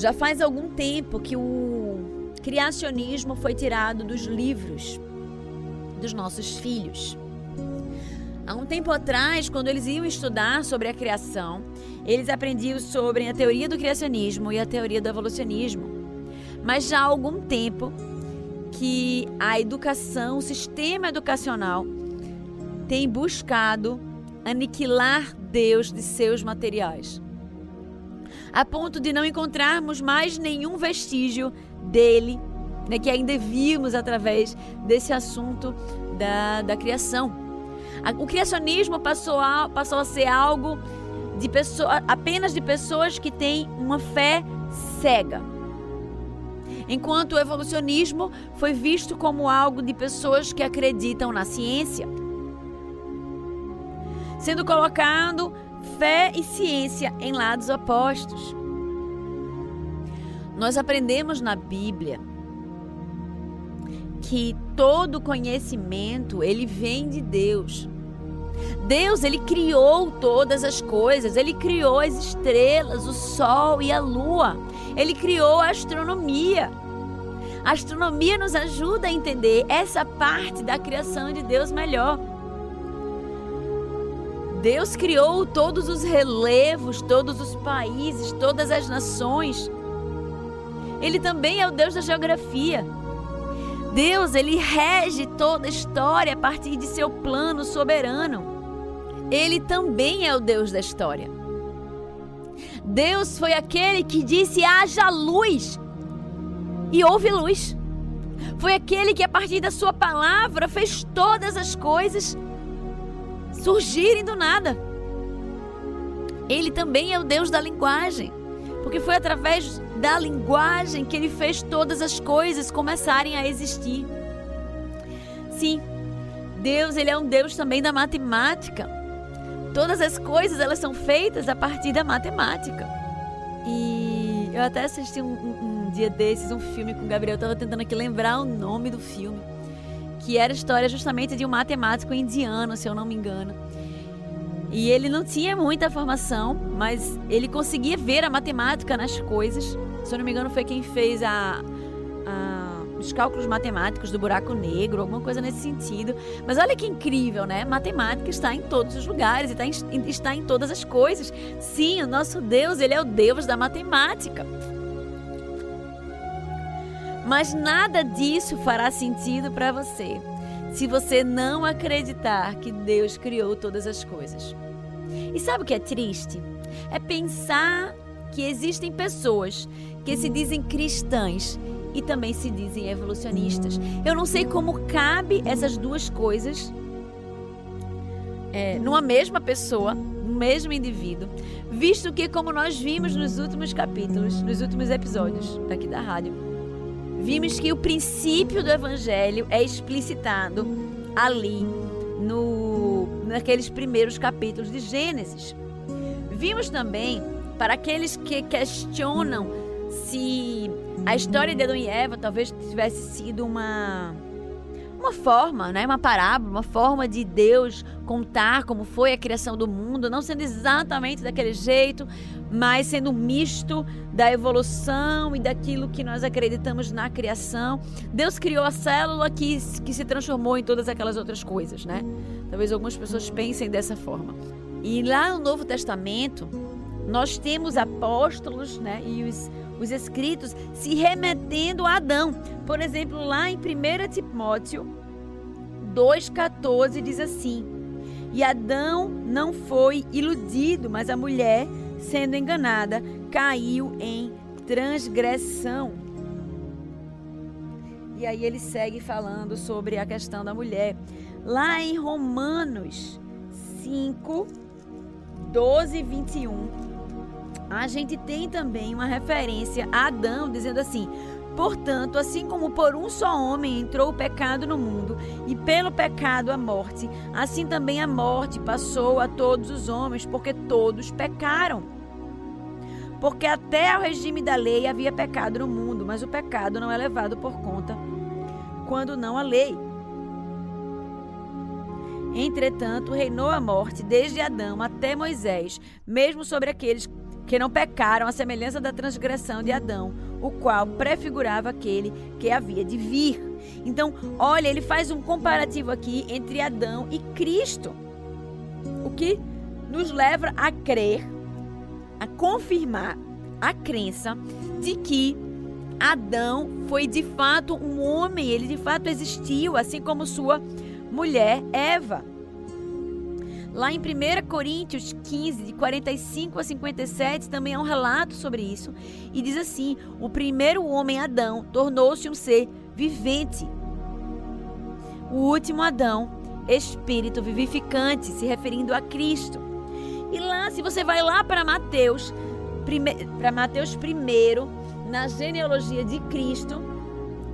Já faz algum tempo que o criacionismo foi tirado dos livros dos nossos filhos. Há um tempo atrás, quando eles iam estudar sobre a criação, eles aprendiam sobre a teoria do criacionismo e a teoria do evolucionismo. Mas já há algum tempo que a educação, o sistema educacional, tem buscado aniquilar Deus de seus materiais, a ponto de não encontrarmos mais nenhum vestígio dele, né, que ainda vimos através desse assunto da, da criação. O criacionismo passou a, passou a ser algo de pessoa, apenas de pessoas que têm uma fé cega. Enquanto o evolucionismo foi visto como algo de pessoas que acreditam na ciência. Sendo colocado fé e ciência em lados opostos. Nós aprendemos na Bíblia que todo conhecimento ele vem de Deus. Deus, ele criou todas as coisas, ele criou as estrelas, o sol e a lua. Ele criou a astronomia. A astronomia nos ajuda a entender essa parte da criação de Deus melhor. Deus criou todos os relevos, todos os países, todas as nações. Ele também é o Deus da geografia. Deus, ele rege toda a história a partir de seu plano soberano. Ele também é o Deus da história. Deus foi aquele que disse: haja luz, e houve luz. Foi aquele que, a partir da sua palavra, fez todas as coisas surgirem do nada. Ele também é o Deus da linguagem, porque foi através da linguagem que ele fez todas as coisas começarem a existir. Sim, Deus, ele é um Deus também da matemática. Todas as coisas, elas são feitas a partir da matemática. E eu até assisti um, um, um dia desses um filme com o Gabriel, eu tava tentando aqui lembrar o nome do filme, que era história justamente de um matemático indiano, se eu não me engano. E ele não tinha muita formação, mas ele conseguia ver a matemática nas coisas se eu não me engano, foi quem fez a, a, os cálculos matemáticos do buraco negro, alguma coisa nesse sentido. Mas olha que incrível, né? Matemática está em todos os lugares, está em, está em todas as coisas. Sim, o nosso Deus, ele é o Deus da matemática. Mas nada disso fará sentido para você se você não acreditar que Deus criou todas as coisas. E sabe o que é triste? É pensar que existem pessoas que se dizem cristãs e também se dizem evolucionistas. Eu não sei como cabe essas duas coisas é, numa mesma pessoa, no mesmo indivíduo, visto que, como nós vimos nos últimos capítulos, nos últimos episódios daqui da rádio, vimos que o princípio do evangelho é explicitado ali no naqueles primeiros capítulos de Gênesis. Vimos também para aqueles que questionam se a história de Adão e Eva talvez tivesse sido uma uma forma, né, uma parábola, uma forma de Deus contar como foi a criação do mundo, não sendo exatamente daquele jeito, mas sendo misto da evolução e daquilo que nós acreditamos na criação. Deus criou a célula que, que se transformou em todas aquelas outras coisas, né? Talvez algumas pessoas pensem dessa forma. E lá no Novo Testamento, nós temos apóstolos, né, e os os escritos se remetendo a Adão. Por exemplo, lá em 1 Timóteo 2,14 diz assim: E Adão não foi iludido, mas a mulher, sendo enganada, caiu em transgressão. E aí ele segue falando sobre a questão da mulher. Lá em Romanos 5, 12 e 21 a gente tem também uma referência a Adão dizendo assim: Portanto, assim como por um só homem entrou o pecado no mundo, e pelo pecado a morte, assim também a morte passou a todos os homens, porque todos pecaram. Porque até ao regime da lei havia pecado no mundo, mas o pecado não é levado por conta quando não a lei. Entretanto, reinou a morte desde Adão até Moisés, mesmo sobre aqueles que não pecaram à semelhança da transgressão de Adão, o qual prefigurava aquele que havia de vir. Então, olha, ele faz um comparativo aqui entre Adão e Cristo. O que nos leva a crer, a confirmar a crença de que Adão foi de fato um homem, ele de fato existiu, assim como sua mulher Eva. Lá em 1 Coríntios 15, de 45 a 57, também há um relato sobre isso. E diz assim: O primeiro homem, Adão, tornou-se um ser vivente. O último Adão, espírito vivificante, se referindo a Cristo. E lá, se você vai lá para Mateus, para Mateus 1, na genealogia de Cristo,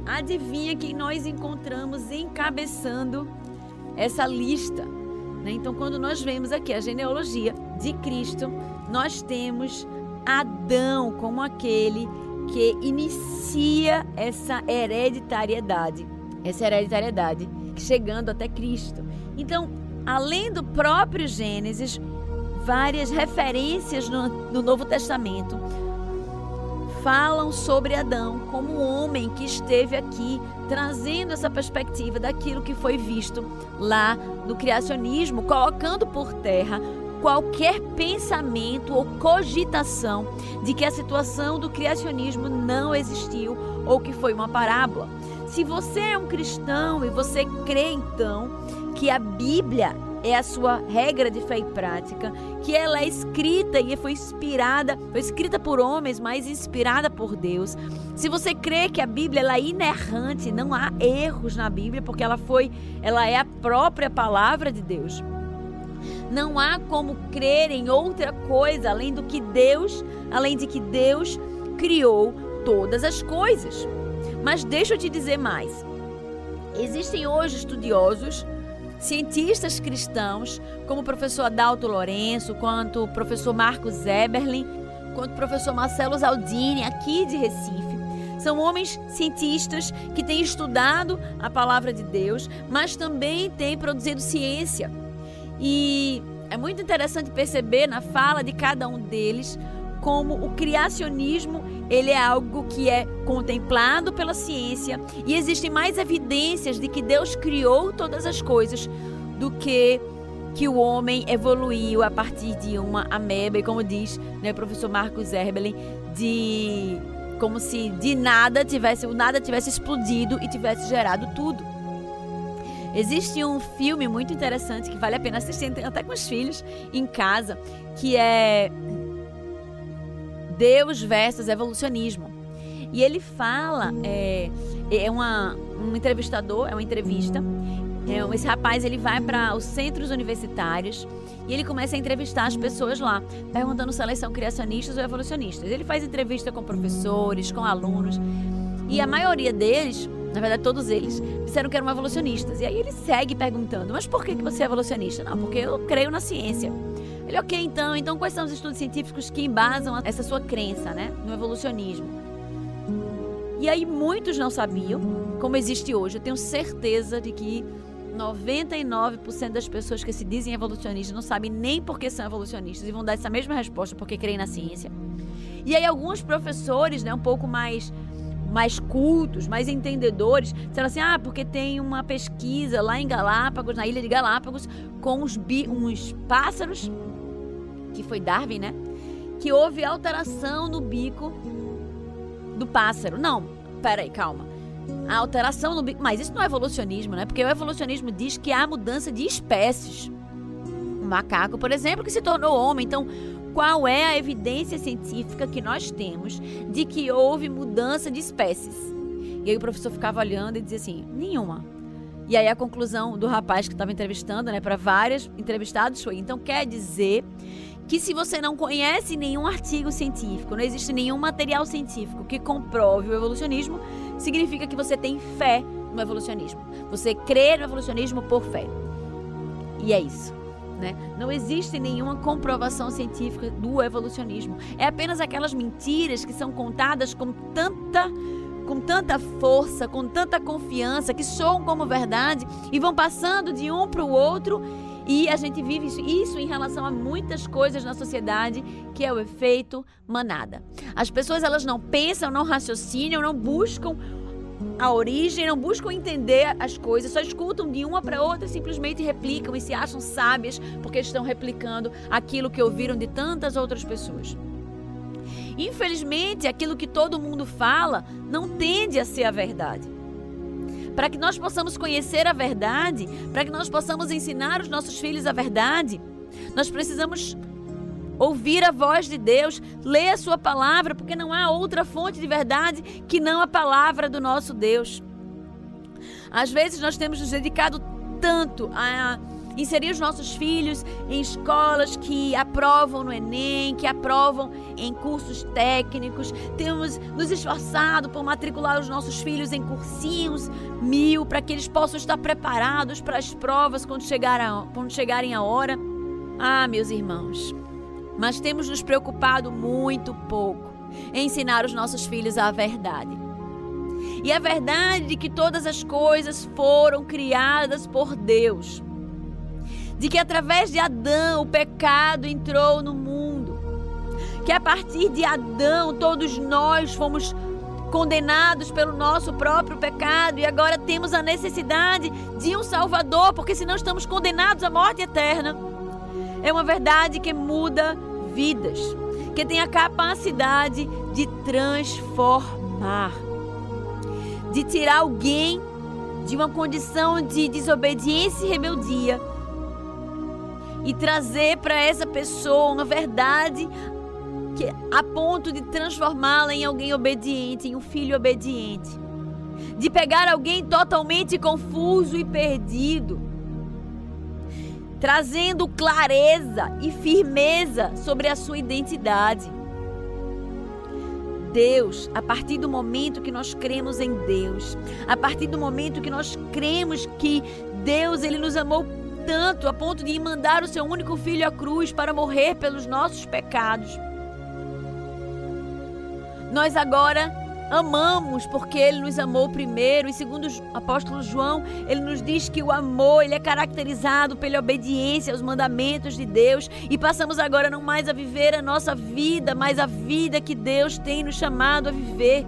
adivinha quem nós encontramos encabeçando essa lista. Né? Então, quando nós vemos aqui a genealogia de Cristo, nós temos Adão como aquele que inicia essa hereditariedade, essa hereditariedade chegando até Cristo. Então, além do próprio Gênesis, várias referências no, no Novo Testamento falam sobre Adão como um homem que esteve aqui trazendo essa perspectiva daquilo que foi visto lá no criacionismo, colocando por terra qualquer pensamento ou cogitação de que a situação do criacionismo não existiu ou que foi uma parábola. Se você é um cristão e você crê então que a Bíblia é a sua regra de fé e prática, que ela é escrita e foi inspirada, foi escrita por homens, mas inspirada por Deus. Se você crê que a Bíblia ela é inerrante, não há erros na Bíblia, porque ela foi, ela é a própria palavra de Deus. Não há como crer em outra coisa além do que Deus, além de que Deus criou todas as coisas. Mas deixa eu te dizer mais. Existem hoje estudiosos cientistas cristãos, como o professor Adalto Lourenço, quanto o professor Marcos Eberlin, quanto o professor Marcelo Zaldini, aqui de Recife. São homens cientistas que têm estudado a palavra de Deus, mas também têm produzido ciência. E é muito interessante perceber na fala de cada um deles como o criacionismo ele é algo que é contemplado pela ciência e existem mais evidências de que Deus criou todas as coisas do que que o homem evoluiu a partir de uma ameba e como diz né, o professor Marcos Erbelin de como se de nada tivesse o nada tivesse explodido e tivesse gerado tudo. Existe um filme muito interessante que vale a pena assistir até com os filhos em casa, que é Deus versus evolucionismo. E ele fala, é, é uma, um entrevistador, é uma entrevista. É, esse rapaz ele vai para os centros universitários e ele começa a entrevistar as pessoas lá, perguntando se elas são criacionistas ou evolucionistas. Ele faz entrevista com professores, com alunos e a maioria deles, na verdade todos eles, disseram que eram evolucionistas. E aí ele segue perguntando: mas por que você é evolucionista? Não, porque eu creio na ciência. Ele, ok, então, então quais são os estudos científicos que embasam essa sua crença, né, no evolucionismo? E aí muitos não sabiam, como existe hoje. Eu tenho certeza de que 99% das pessoas que se dizem evolucionistas não sabem nem por que são evolucionistas e vão dar essa mesma resposta porque creem na ciência. E aí alguns professores, né, um pouco mais mais cultos, mais entendedores, disseram assim: ah, porque tem uma pesquisa lá em Galápagos, na ilha de Galápagos, com uns, bi, uns pássaros que foi Darwin, né? Que houve alteração no bico do pássaro. Não, peraí, calma. A alteração no bico. Mas isso não é evolucionismo, né? Porque o evolucionismo diz que há mudança de espécies. O macaco, por exemplo, que se tornou homem. Então, qual é a evidência científica que nós temos de que houve mudança de espécies? E aí o professor ficava olhando e dizia assim: nenhuma. E aí a conclusão do rapaz que estava entrevistando, né, para vários entrevistados foi: então quer dizer que se você não conhece nenhum artigo científico, não existe nenhum material científico que comprove o evolucionismo, significa que você tem fé no evolucionismo. Você crê no evolucionismo por fé. E é isso. Né? Não existe nenhuma comprovação científica do evolucionismo. É apenas aquelas mentiras que são contadas com tanta com tanta força, com tanta confiança, que soam como verdade e vão passando de um para o outro E a gente vive isso, em relação a muitas coisas na sociedade, que é o efeito manada. As pessoas elas não pensam, não raciocinam, não buscam a origem, não buscam entender as coisas, só escutam de uma para outra simplesmente replicam e se acham sábias porque estão replicando aquilo que ouviram de tantas outras pessoas. Infelizmente, aquilo que todo mundo fala não tende a ser a verdade. Para que nós possamos conhecer a verdade, para que nós possamos ensinar os nossos filhos a verdade, nós precisamos ouvir a voz de Deus, ler a sua palavra, porque não há outra fonte de verdade que não a palavra do nosso Deus. Às vezes nós temos nos dedicado tanto a inserir os nossos filhos em escolas que aprovam no Enem, que aprovam em cursos técnicos. Temos nos esforçado por matricular os nossos filhos em cursinhos mil para que eles possam estar preparados para as provas quando, chegar a, quando chegarem a hora. Ah, meus irmãos, mas temos nos preocupado muito pouco em ensinar os nossos filhos a verdade. E a verdade de que todas as coisas foram criadas por Deus. De que através de Adão o pecado entrou no mundo. Que a partir de Adão todos nós fomos condenados pelo nosso próprio pecado e agora temos a necessidade de um Salvador, porque senão estamos condenados à morte eterna. É uma verdade que muda vidas, que tem a capacidade de transformar, de tirar alguém de uma condição de desobediência e rebeldia e trazer para essa pessoa uma verdade que a ponto de transformá-la em alguém obediente, em um filho obediente. De pegar alguém totalmente confuso e perdido trazendo clareza e firmeza sobre a sua identidade. Deus, a partir do momento que nós cremos em Deus, a partir do momento que nós cremos que Deus ele nos amou tanto a ponto de mandar o seu único filho à cruz para morrer pelos nossos pecados. Nós agora amamos porque ele nos amou primeiro. E segundo o apóstolo João, ele nos diz que o amor, ele é caracterizado pela obediência aos mandamentos de Deus e passamos agora não mais a viver a nossa vida, mas a vida que Deus tem nos chamado a viver.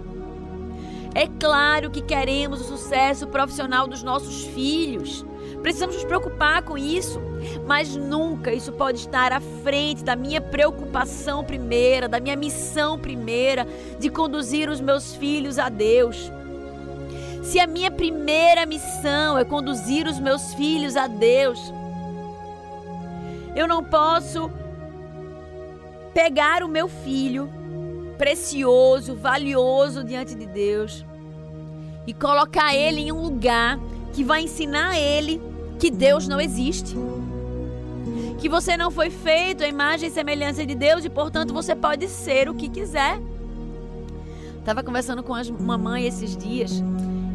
É claro que queremos o sucesso profissional dos nossos filhos. Precisamos nos preocupar com isso, mas nunca isso pode estar à frente da minha preocupação primeira, da minha missão primeira de conduzir os meus filhos a Deus. Se a minha primeira missão é conduzir os meus filhos a Deus, eu não posso pegar o meu filho precioso, valioso diante de Deus e colocar ele em um lugar que vai ensinar ele que Deus não existe. Que você não foi feito à imagem e semelhança de Deus e, portanto, você pode ser o que quiser. Estava conversando com uma mãe esses dias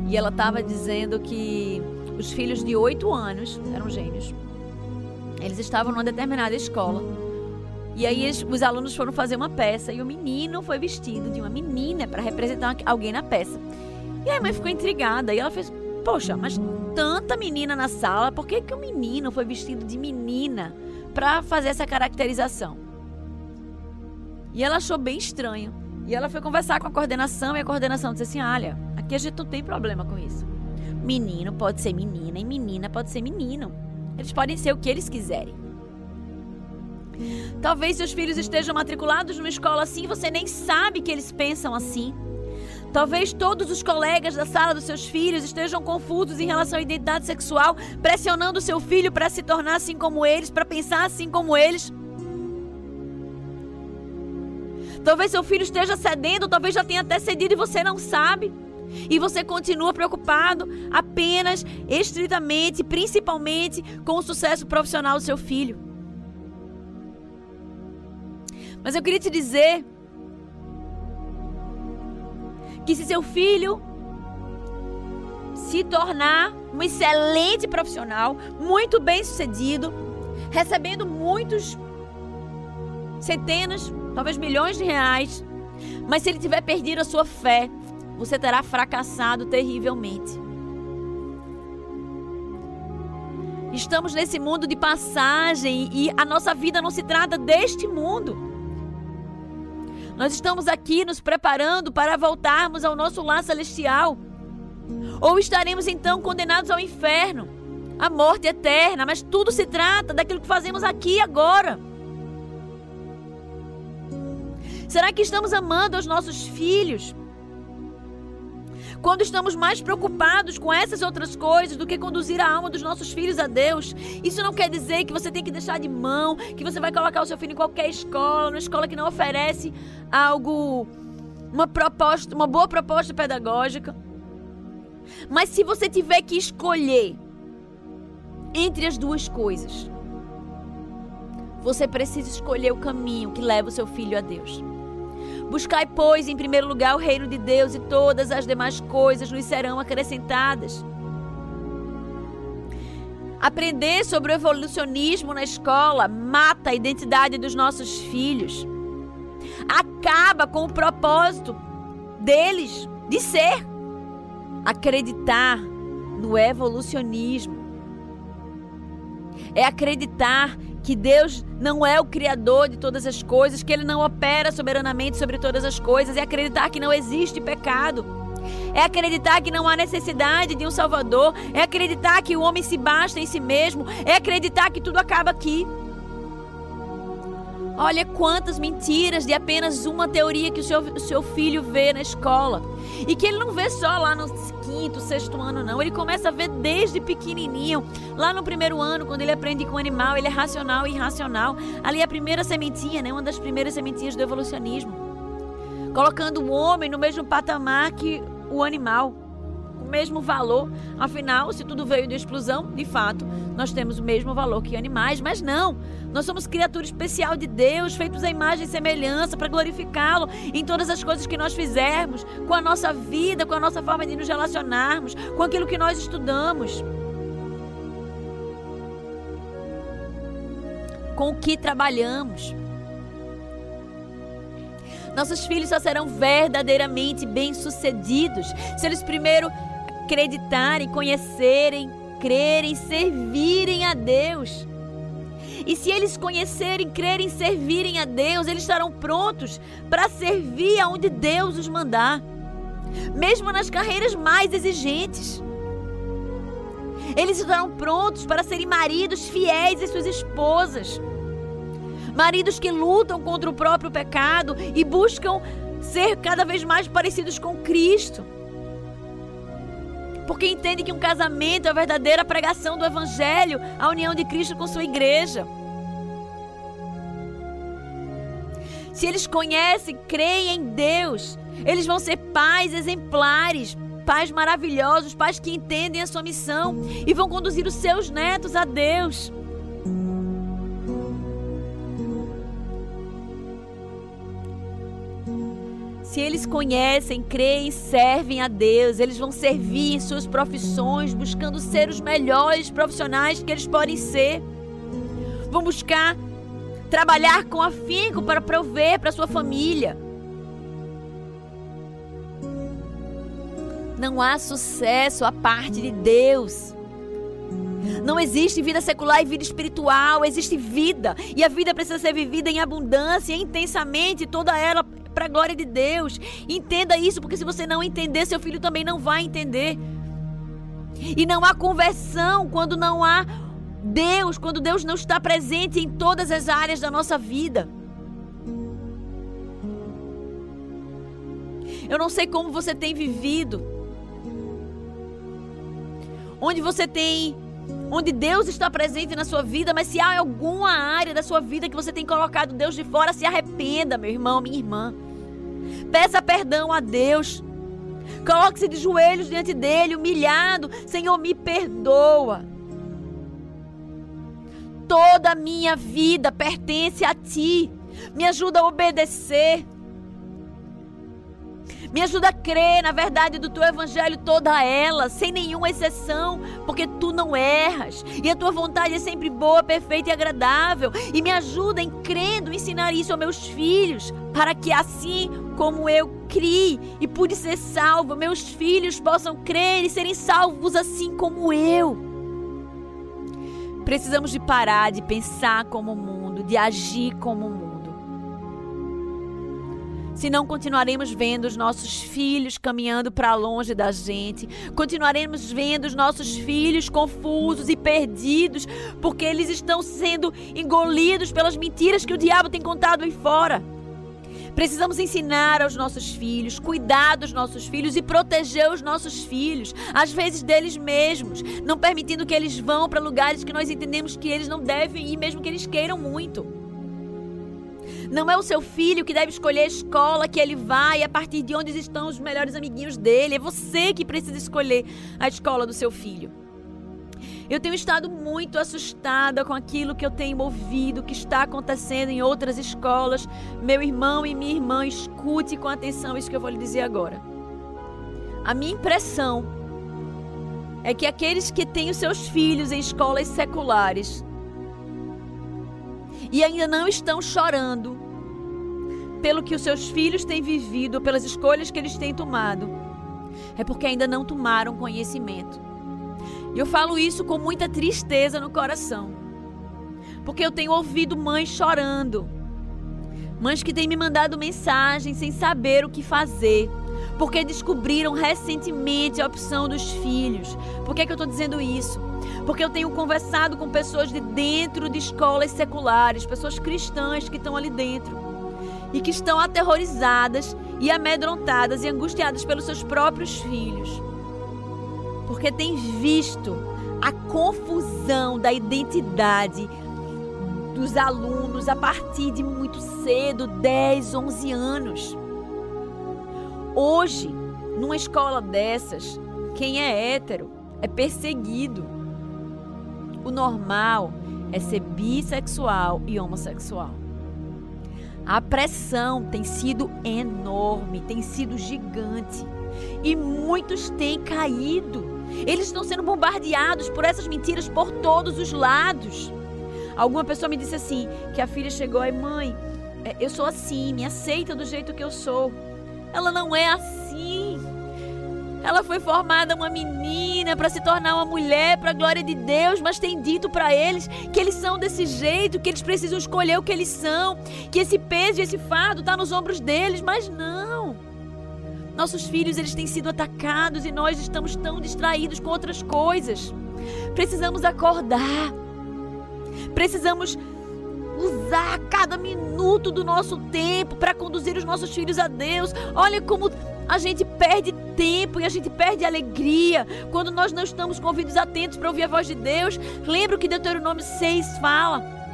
e ela estava dizendo que os filhos de oito anos eram gênios. Eles estavam numa determinada escola. E aí os alunos foram fazer uma peça e o menino foi vestido de uma menina para representar alguém na peça. E aí a mãe ficou intrigada e ela fez: Poxa, mas tanta menina na sala, por que, que o menino foi vestido de menina para fazer essa caracterização? E ela achou bem estranho. E ela foi conversar com a coordenação e a coordenação disse assim: Olha, aqui a gente não tem problema com isso. Menino pode ser menina e menina pode ser menino. Eles podem ser o que eles quiserem. Talvez seus filhos estejam matriculados numa escola assim, você nem sabe que eles pensam assim. Talvez todos os colegas da sala dos seus filhos estejam confusos em relação à identidade sexual, pressionando seu filho para se tornar assim como eles, para pensar assim como eles. Talvez seu filho esteja cedendo, talvez já tenha até cedido e você não sabe. E você continua preocupado apenas, estritamente, principalmente com o sucesso profissional do seu filho. Mas eu queria te dizer que se seu filho se tornar um excelente profissional, muito bem sucedido, recebendo muitos centenas, talvez milhões de reais, mas se ele tiver perdido a sua fé, você terá fracassado terrivelmente. Estamos nesse mundo de passagem e a nossa vida não se trata deste mundo. Nós estamos aqui nos preparando para voltarmos ao nosso lar celestial. Ou estaremos então condenados ao inferno, à morte eterna, mas tudo se trata daquilo que fazemos aqui e agora. Será que estamos amando os nossos filhos? Quando estamos mais preocupados com essas outras coisas do que conduzir a alma dos nossos filhos a Deus. Isso não quer dizer que você tem que deixar de mão, que você vai colocar o seu filho em qualquer escola, numa escola que não oferece algo, uma proposta, uma boa proposta pedagógica. Mas se você tiver que escolher entre as duas coisas, você precisa escolher o caminho que leva o seu filho a Deus. Buscai, pois, em primeiro lugar o reino de Deus e todas as demais coisas nos serão acrescentadas. Aprender sobre o evolucionismo na escola mata a identidade dos nossos filhos. Acaba com o propósito deles de ser. Acreditar no evolucionismo é acreditar que Deus não é o criador de todas as coisas, que ele não opera soberanamente sobre todas as coisas, é acreditar que não existe pecado. É acreditar que não há necessidade de um Salvador, é acreditar que o homem se basta em si mesmo, é acreditar que tudo acaba aqui. Olha quantas mentiras de apenas uma teoria que o seu, o seu filho vê na escola. E que ele não vê só lá no quinto, sexto ano, não. Ele começa a ver desde pequenininho. Lá no primeiro ano, quando ele aprende com o animal, ele é racional e irracional. Ali é a primeira sementinha, né? Uma das primeiras sementinhas do evolucionismo. Colocando o homem no mesmo patamar que o animal mesmo valor. Afinal, se tudo veio de explosão, de fato, nós temos o mesmo valor que animais, mas não. Nós somos criatura especial de Deus, feitos à imagem e semelhança para glorificá-lo em todas as coisas que nós fizermos, com a nossa vida, com a nossa forma de nos relacionarmos, com aquilo que nós estudamos. Com o que trabalhamos. Nossos filhos só serão verdadeiramente bem-sucedidos se eles primeiro acreditarem, conhecerem, crerem, servirem a Deus. E se eles conhecerem, crerem, servirem a Deus, eles estarão prontos para servir aonde Deus os mandar, mesmo nas carreiras mais exigentes. Eles estarão prontos para serem maridos fiéis às suas esposas. Maridos que lutam contra o próprio pecado e buscam ser cada vez mais parecidos com Cristo porque entende que um casamento é a verdadeira pregação do Evangelho, a união de Cristo com sua igreja. Se eles conhecem, creem em Deus, eles vão ser pais exemplares, pais maravilhosos, pais que entendem a sua missão e vão conduzir os seus netos a Deus. Se eles conhecem, creem, servem a Deus, eles vão servir em suas profissões, buscando ser os melhores profissionais que eles podem ser. Vão buscar trabalhar com afinco para prover para sua família. Não há sucesso à parte de Deus. Não existe vida secular e vida espiritual, existe vida. E a vida precisa ser vivida em abundância, intensamente, toda ela para a glória de Deus. Entenda isso, porque se você não entender, seu filho também não vai entender. E não há conversão quando não há Deus, quando Deus não está presente em todas as áreas da nossa vida. Eu não sei como você tem vivido. Onde você tem onde Deus está presente na sua vida, mas se há alguma área da sua vida que você tem colocado Deus de fora, se arrependa, meu irmão, minha irmã. Peça perdão a Deus. Coloque-se de joelhos diante dele, humilhado. Senhor, me perdoa. Toda a minha vida pertence a ti. Me ajuda a obedecer. Me ajuda a crer na verdade do teu evangelho toda ela, sem nenhuma exceção, porque tu não erras e a tua vontade é sempre boa, perfeita e agradável. E me ajuda em crendo ensinar isso aos meus filhos, para que assim como eu criei e pude ser salvo, meus filhos possam crer e serem salvos assim como eu. Precisamos de parar de pensar como o mundo, de agir como o mundo. Senão continuaremos vendo os nossos filhos caminhando para longe da gente, continuaremos vendo os nossos filhos confusos e perdidos, porque eles estão sendo engolidos pelas mentiras que o diabo tem contado aí fora. Precisamos ensinar aos nossos filhos, cuidar dos nossos filhos e proteger os nossos filhos, às vezes deles mesmos, não permitindo que eles vão para lugares que nós entendemos que eles não devem ir, mesmo que eles queiram muito. Não é o seu filho que deve escolher a escola que ele vai, a partir de onde estão os melhores amiguinhos dele. É você que precisa escolher a escola do seu filho. Eu tenho estado muito assustada com aquilo que eu tenho ouvido que está acontecendo em outras escolas. Meu irmão e minha irmã, escute com atenção isso que eu vou lhe dizer agora. A minha impressão é que aqueles que têm os seus filhos em escolas seculares e ainda não estão chorando pelo que os seus filhos têm vivido, pelas escolhas que eles têm tomado, é porque ainda não tomaram conhecimento. E eu falo isso com muita tristeza no coração. Porque eu tenho ouvido mães chorando. Mães que têm me mandado mensagem sem saber o que fazer. Porque descobriram recentemente a opção dos filhos. Por que, é que eu estou dizendo isso? Porque eu tenho conversado com pessoas de dentro de escolas seculares, pessoas cristãs que estão ali dentro e que estão aterrorizadas e amedrontadas e angustiadas pelos seus próprios filhos porque tem visto a confusão da identidade dos alunos a partir de muito cedo 10, 11 anos. Hoje, numa escola dessas, quem é hétero é perseguido. O normal é ser bissexual e homossexual. A pressão tem sido enorme, tem sido gigante. E muitos têm caído. Eles estão sendo bombardeados por essas mentiras por todos os lados. Alguma pessoa me disse assim: que a filha chegou e mãe, é, eu sou assim, me aceita do jeito que eu sou. Ela não é assim. Ela foi formada uma menina para se tornar uma mulher para a glória de Deus, mas tem dito para eles que eles são desse jeito, que eles precisam escolher o que eles são, que esse peso esse fardo está nos ombros deles, mas não. Nossos filhos eles têm sido atacados e nós estamos tão distraídos com outras coisas. Precisamos acordar. Precisamos usar cada minuto do nosso tempo para conduzir os nossos filhos a Deus. Olha como a gente perde tempo e a gente perde alegria quando nós não estamos com ouvidos atentos para ouvir a voz de Deus. Lembra o que Deuteronômio 6 fala?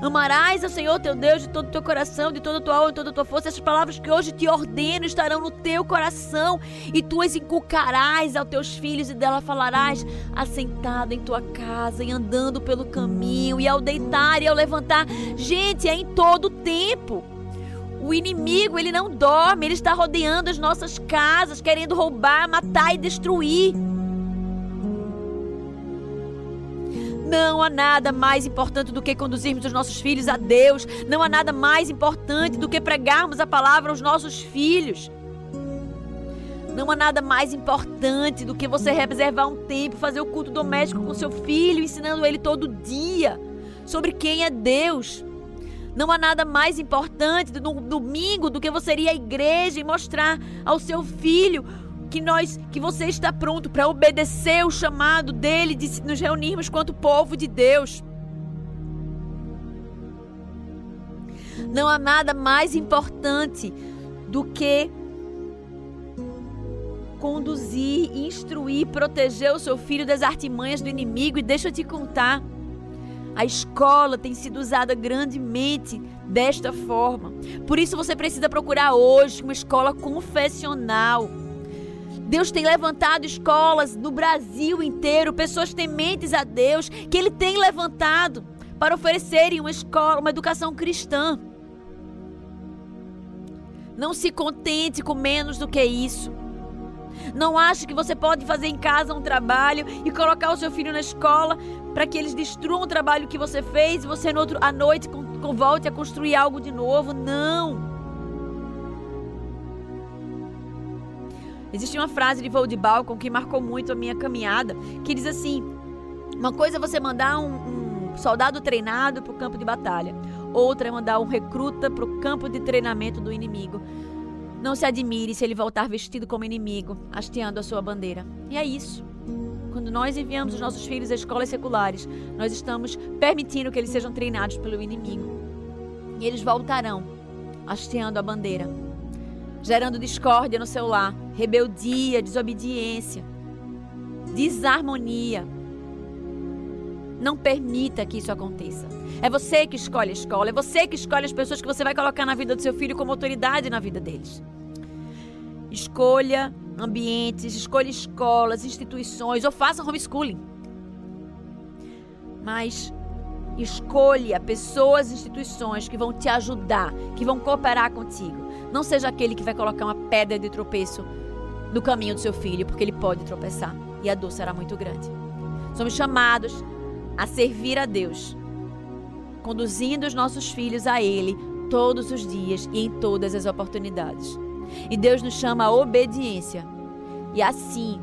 Amarás ao Senhor teu Deus de todo o teu coração, de toda a tua alma, de toda a tua força. Essas palavras que hoje te ordeno estarão no teu coração e tu as inculcarás aos teus filhos e dela falarás assentado em tua casa e andando pelo caminho e ao deitar e ao levantar. Gente, é em todo o tempo. O inimigo, ele não dorme, ele está rodeando as nossas casas, querendo roubar, matar e destruir. Não há nada mais importante do que conduzirmos os nossos filhos a Deus. Não há nada mais importante do que pregarmos a palavra aos nossos filhos. Não há nada mais importante do que você reservar um tempo, fazer o culto doméstico com seu filho, ensinando ele todo dia sobre quem é Deus. Não há nada mais importante no domingo do que você ir à igreja e mostrar ao seu filho que nós, que você está pronto para obedecer o chamado dele de nos reunirmos quanto povo de Deus. Não há nada mais importante do que conduzir, instruir, proteger o seu filho das artimanhas do inimigo. E deixa eu te contar, a escola tem sido usada grandemente desta forma. Por isso você precisa procurar hoje uma escola confessional Deus tem levantado escolas no Brasil inteiro, pessoas tementes a Deus, que Ele tem levantado para oferecerem uma escola, uma educação cristã. Não se contente com menos do que isso. Não ache que você pode fazer em casa um trabalho e colocar o seu filho na escola para que eles destruam o trabalho que você fez e você no outro, à noite volte a construir algo de novo. Não. Existe uma frase de de balcão que marcou muito a minha caminhada, que diz assim: uma coisa é você mandar um, um soldado treinado para o campo de batalha, outra é mandar um recruta para o campo de treinamento do inimigo. Não se admire se ele voltar vestido como inimigo, hasteando a sua bandeira. E é isso. Quando nós enviamos os nossos filhos a escolas seculares, nós estamos permitindo que eles sejam treinados pelo inimigo. E eles voltarão hasteando a bandeira, gerando discórdia no seu lar, rebeldia, desobediência, desarmonia. Não permita que isso aconteça. É você que escolhe a escola, é você que escolhe as pessoas que você vai colocar na vida do seu filho como autoridade na vida deles. Escolha ambientes, escolha escolas, instituições ou faça homeschooling. Mas escolha pessoas, instituições que vão te ajudar, que vão cooperar contigo. Não seja aquele que vai colocar uma pedra de tropeço no caminho do seu filho, porque ele pode tropeçar e a dor será muito grande. Somos chamados a servir a Deus, conduzindo os nossos filhos a Ele todos os dias e em todas as oportunidades. E Deus nos chama à obediência. E assim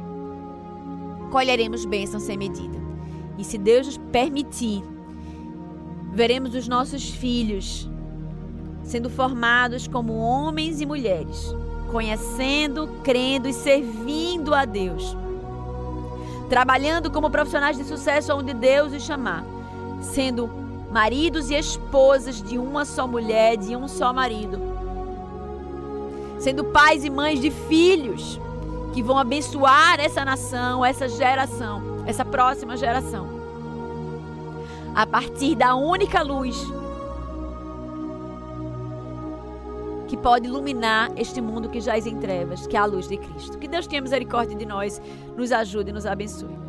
colheremos bênçãos sem medida. E se Deus nos permitir, veremos os nossos filhos sendo formados como homens e mulheres, conhecendo, crendo e servindo a Deus. Trabalhando como profissionais de sucesso onde Deus os chamar, sendo maridos e esposas de uma só mulher, de um só marido sendo pais e mães de filhos que vão abençoar essa nação, essa geração, essa próxima geração. A partir da única luz que pode iluminar este mundo que jaz em trevas, que é a luz de Cristo. Que Deus tenha misericórdia de nós, nos ajude e nos abençoe.